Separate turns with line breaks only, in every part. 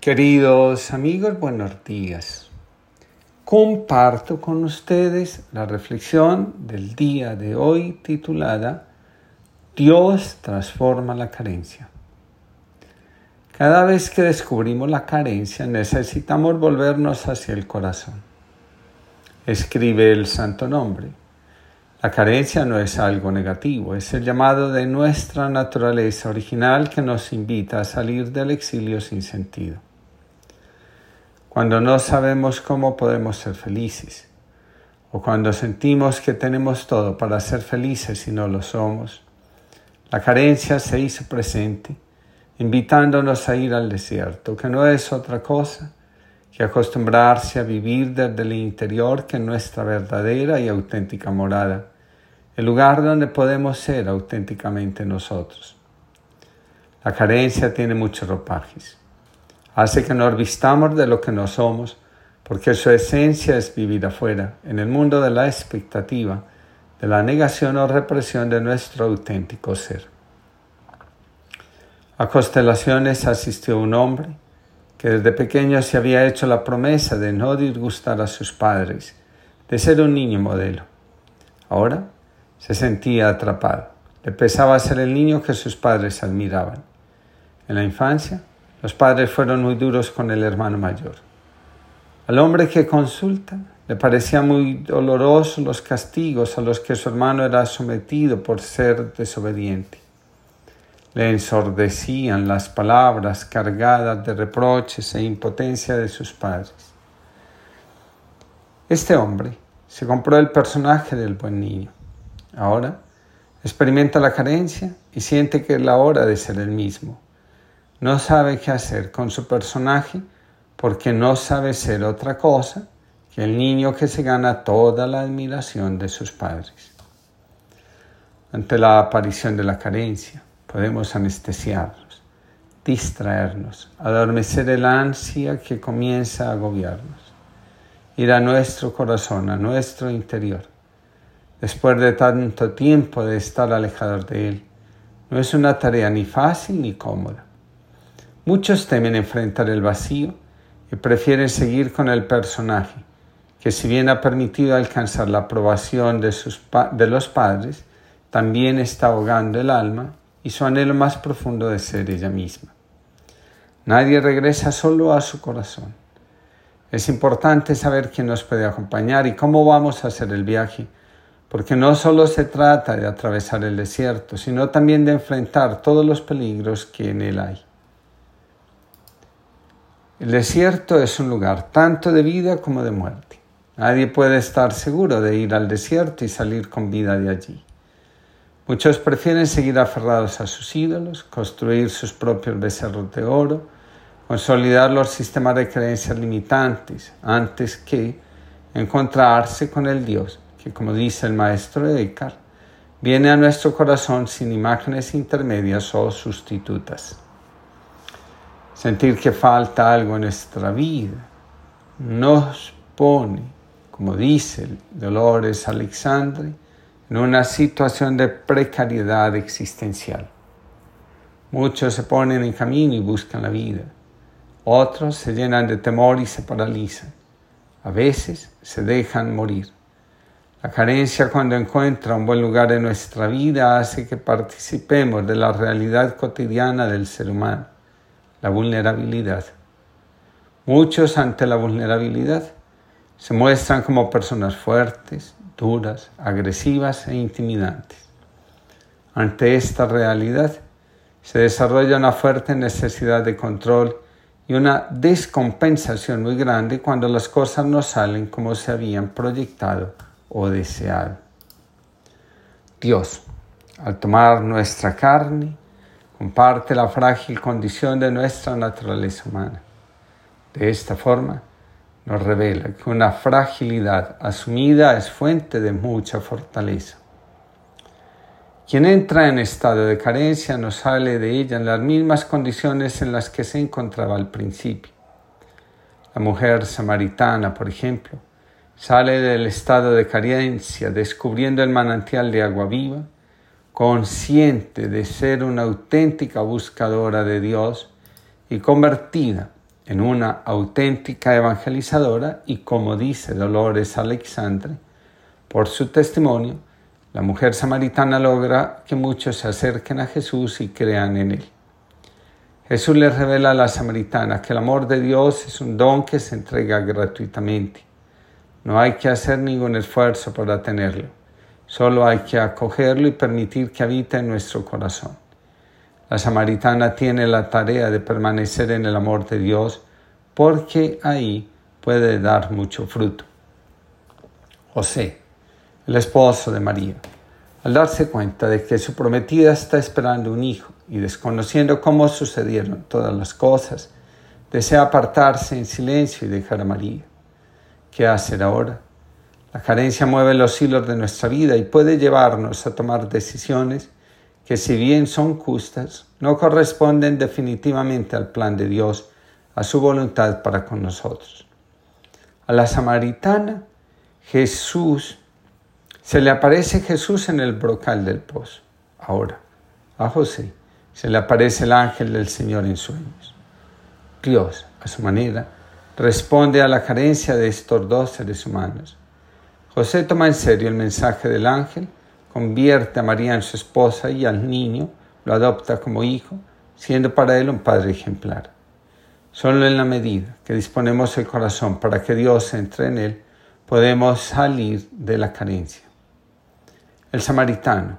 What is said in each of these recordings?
Queridos amigos, buenos días. Comparto con ustedes la reflexión del día de hoy titulada Dios transforma la carencia. Cada vez que descubrimos la carencia necesitamos volvernos hacia el corazón. Escribe el santo nombre. La carencia no es algo negativo, es el llamado de nuestra naturaleza original que nos invita a salir del exilio sin sentido cuando no sabemos cómo podemos ser felices, o cuando sentimos que tenemos todo para ser felices y no lo somos. La carencia se hizo presente, invitándonos a ir al desierto, que no es otra cosa que acostumbrarse a vivir desde el interior que nuestra verdadera y auténtica morada, el lugar donde podemos ser auténticamente nosotros. La carencia tiene muchos ropajes hace que nos vistamos de lo que no somos, porque su esencia es vivir afuera, en el mundo de la expectativa, de la negación o represión de nuestro auténtico ser. A constelaciones asistió un hombre que desde pequeño se había hecho la promesa de no disgustar a sus padres, de ser un niño modelo. Ahora se sentía atrapado. Le pesaba ser el niño que sus padres admiraban. En la infancia los padres fueron muy duros con el hermano mayor. Al hombre que consulta le parecía muy doloroso los castigos a los que su hermano era sometido por ser desobediente. Le ensordecían las palabras cargadas de reproches e impotencia de sus padres. Este hombre se compró el personaje del buen niño. Ahora experimenta la carencia y siente que es la hora de ser el mismo no sabe qué hacer con su personaje porque no sabe ser otra cosa que el niño que se gana toda la admiración de sus padres. Ante la aparición de la carencia, podemos anestesiarnos, distraernos, adormecer el ansia que comienza a agobiarnos, ir a nuestro corazón, a nuestro interior. Después de tanto tiempo de estar alejados de Él, no es una tarea ni fácil ni cómoda Muchos temen enfrentar el vacío y prefieren seguir con el personaje, que si bien ha permitido alcanzar la aprobación de, sus de los padres, también está ahogando el alma y su anhelo más profundo de ser ella misma. Nadie regresa solo a su corazón. Es importante saber quién nos puede acompañar y cómo vamos a hacer el viaje, porque no solo se trata de atravesar el desierto, sino también de enfrentar todos los peligros que en él hay. El desierto es un lugar tanto de vida como de muerte. Nadie puede estar seguro de ir al desierto y salir con vida de allí. Muchos prefieren seguir aferrados a sus ídolos, construir sus propios becerros de oro, consolidar los sistemas de creencias limitantes antes que encontrarse con el Dios, que como dice el maestro Eckhart, viene a nuestro corazón sin imágenes intermedias o sustitutas sentir que falta algo en nuestra vida, nos pone, como dice Dolores Alexandre, en una situación de precariedad existencial. Muchos se ponen en camino y buscan la vida. Otros se llenan de temor y se paralizan. A veces se dejan morir. La carencia cuando encuentra un buen lugar en nuestra vida hace que participemos de la realidad cotidiana del ser humano la vulnerabilidad. Muchos ante la vulnerabilidad se muestran como personas fuertes, duras, agresivas e intimidantes. Ante esta realidad se desarrolla una fuerte necesidad de control y una descompensación muy grande cuando las cosas no salen como se habían proyectado o deseado. Dios, al tomar nuestra carne, comparte la frágil condición de nuestra naturaleza humana. De esta forma, nos revela que una fragilidad asumida es fuente de mucha fortaleza. Quien entra en estado de carencia no sale de ella en las mismas condiciones en las que se encontraba al principio. La mujer samaritana, por ejemplo, sale del estado de carencia descubriendo el manantial de agua viva consciente de ser una auténtica buscadora de Dios y convertida en una auténtica evangelizadora y como dice Dolores Alexandre, por su testimonio, la mujer samaritana logra que muchos se acerquen a Jesús y crean en Él. Jesús le revela a la samaritana que el amor de Dios es un don que se entrega gratuitamente. No hay que hacer ningún esfuerzo para tenerlo, solo hay que acogerlo y permitir que habite en nuestro corazón. La samaritana tiene la tarea de permanecer en el amor de Dios porque ahí puede dar mucho fruto. José el esposo de María, al darse cuenta de que su prometida está esperando un hijo y desconociendo cómo sucedieron todas las cosas, desea apartarse en silencio y dejar a María. ¿Qué hacer ahora? La carencia mueve los hilos de nuestra vida y puede llevarnos a tomar decisiones que si bien son justas, no corresponden definitivamente al plan de Dios, a su voluntad para con nosotros. A la samaritana, Jesús se le aparece Jesús en el brocal del pozo. Ahora, a José se le aparece el ángel del Señor en sueños. Dios, a su manera, responde a la carencia de estos dos seres humanos. José toma en serio el mensaje del ángel, convierte a María en su esposa y al niño lo adopta como hijo, siendo para él un padre ejemplar. Solo en la medida que disponemos el corazón para que Dios entre en él, podemos salir de la carencia. El samaritano,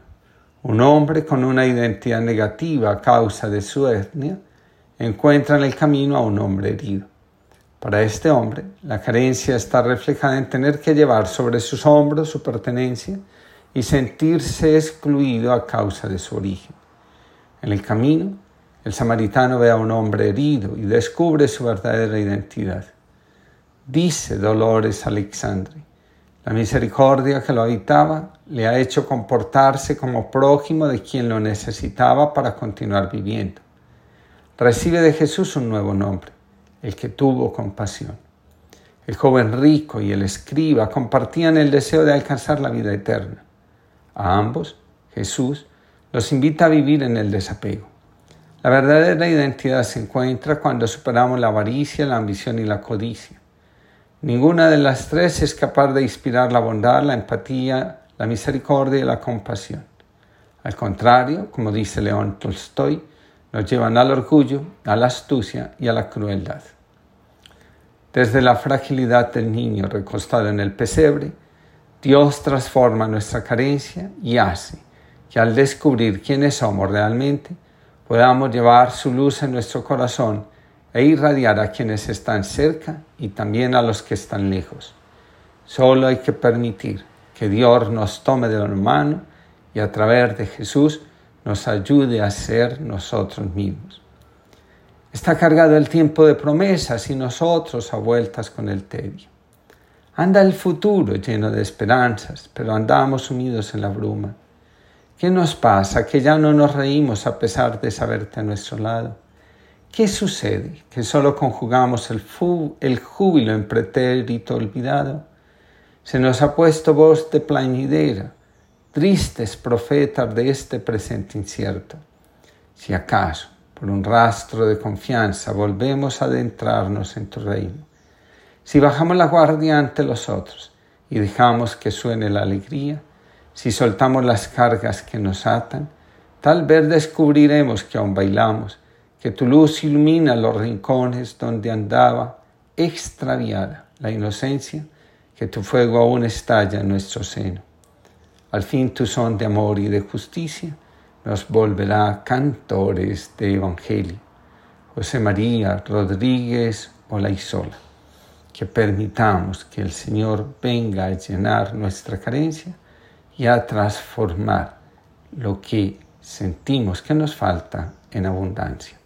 un hombre con una identidad negativa a causa de su etnia, encuentra en el camino a un hombre herido. Para este hombre, la carencia está reflejada en tener que llevar sobre sus hombros su pertenencia y sentirse excluido a causa de su origen. En el camino, el samaritano ve a un hombre herido y descubre su verdadera identidad. Dice Dolores Alexandre, la misericordia que lo habitaba le ha hecho comportarse como prójimo de quien lo necesitaba para continuar viviendo. Recibe de Jesús un nuevo nombre, el que tuvo compasión. El joven rico y el escriba compartían el deseo de alcanzar la vida eterna. A ambos, Jesús los invita a vivir en el desapego. La verdadera identidad se encuentra cuando superamos la avaricia, la ambición y la codicia. Ninguna de las tres es capaz de inspirar la bondad, la empatía, la misericordia y la compasión. Al contrario, como dice León Tolstoy, nos llevan al orgullo, a la astucia y a la crueldad. Desde la fragilidad del niño recostado en el pesebre, Dios transforma nuestra carencia y hace que al descubrir quiénes somos realmente, podamos llevar su luz en nuestro corazón e irradiar a quienes están cerca y también a los que están lejos. Solo hay que permitir que Dios nos tome de la mano y a través de Jesús nos ayude a ser nosotros mismos. Está cargado el tiempo de promesas y nosotros a vueltas con el tedio. Anda el futuro lleno de esperanzas, pero andamos sumidos en la bruma. ¿Qué nos pasa? Que ya no nos reímos a pesar de saberte a nuestro lado. ¿Qué sucede? Que solo conjugamos el, el júbilo en pretérito olvidado. Se nos ha puesto voz de plañidera, tristes profetas de este presente incierto. Si acaso, por un rastro de confianza, volvemos a adentrarnos en tu reino. Si bajamos la guardia ante los otros y dejamos que suene la alegría, si soltamos las cargas que nos atan, tal vez descubriremos que aún bailamos que tu luz ilumina los rincones donde andaba extraviada la inocencia, que tu fuego aún estalla en nuestro seno. Al fin tu son de amor y de justicia nos volverá cantores de evangelio. José María Rodríguez Olaizola. Que permitamos que el Señor venga a llenar nuestra carencia y a transformar lo que sentimos que nos falta en abundancia.